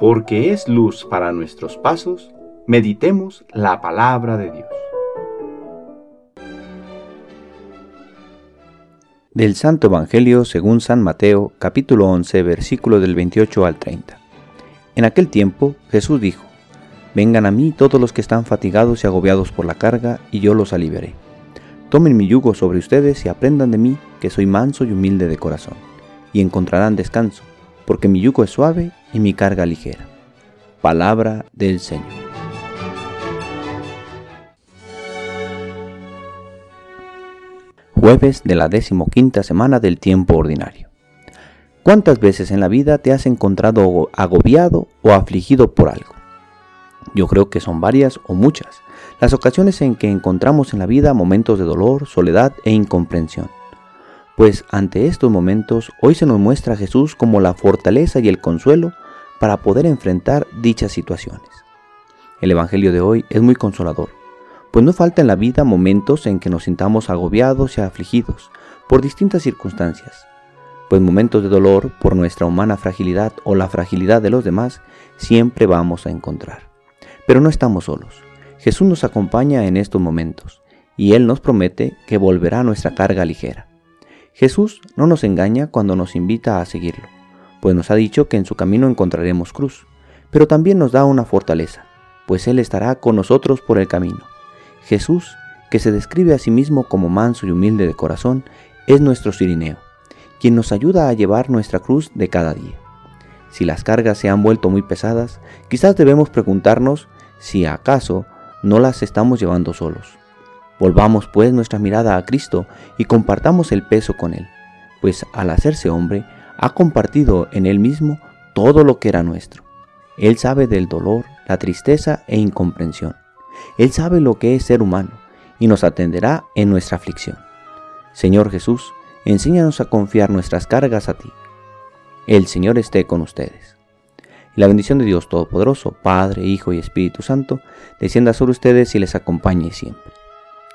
porque es luz para nuestros pasos, meditemos la palabra de Dios. Del Santo Evangelio según San Mateo, capítulo 11, versículo del 28 al 30. En aquel tiempo Jesús dijo, Vengan a mí todos los que están fatigados y agobiados por la carga, y yo los aliviaré. Tomen mi yugo sobre ustedes y aprendan de mí, que soy manso y humilde de corazón, y encontrarán descanso porque mi yugo es suave y mi carga ligera. Palabra del Señor. Jueves de la decimoquinta semana del tiempo ordinario. ¿Cuántas veces en la vida te has encontrado agobiado o afligido por algo? Yo creo que son varias o muchas las ocasiones en que encontramos en la vida momentos de dolor, soledad e incomprensión. Pues ante estos momentos hoy se nos muestra a Jesús como la fortaleza y el consuelo para poder enfrentar dichas situaciones. El Evangelio de hoy es muy consolador, pues no falta en la vida momentos en que nos sintamos agobiados y afligidos por distintas circunstancias, pues momentos de dolor por nuestra humana fragilidad o la fragilidad de los demás siempre vamos a encontrar. Pero no estamos solos. Jesús nos acompaña en estos momentos y Él nos promete que volverá nuestra carga ligera. Jesús no nos engaña cuando nos invita a seguirlo, pues nos ha dicho que en su camino encontraremos cruz, pero también nos da una fortaleza, pues Él estará con nosotros por el camino. Jesús, que se describe a sí mismo como manso y humilde de corazón, es nuestro Sirineo, quien nos ayuda a llevar nuestra cruz de cada día. Si las cargas se han vuelto muy pesadas, quizás debemos preguntarnos si acaso no las estamos llevando solos. Volvamos pues nuestra mirada a Cristo y compartamos el peso con Él, pues al hacerse hombre ha compartido en Él mismo todo lo que era nuestro. Él sabe del dolor, la tristeza e incomprensión. Él sabe lo que es ser humano y nos atenderá en nuestra aflicción. Señor Jesús, enséñanos a confiar nuestras cargas a ti. El Señor esté con ustedes. Y la bendición de Dios Todopoderoso, Padre, Hijo y Espíritu Santo, descienda sobre ustedes y les acompañe siempre.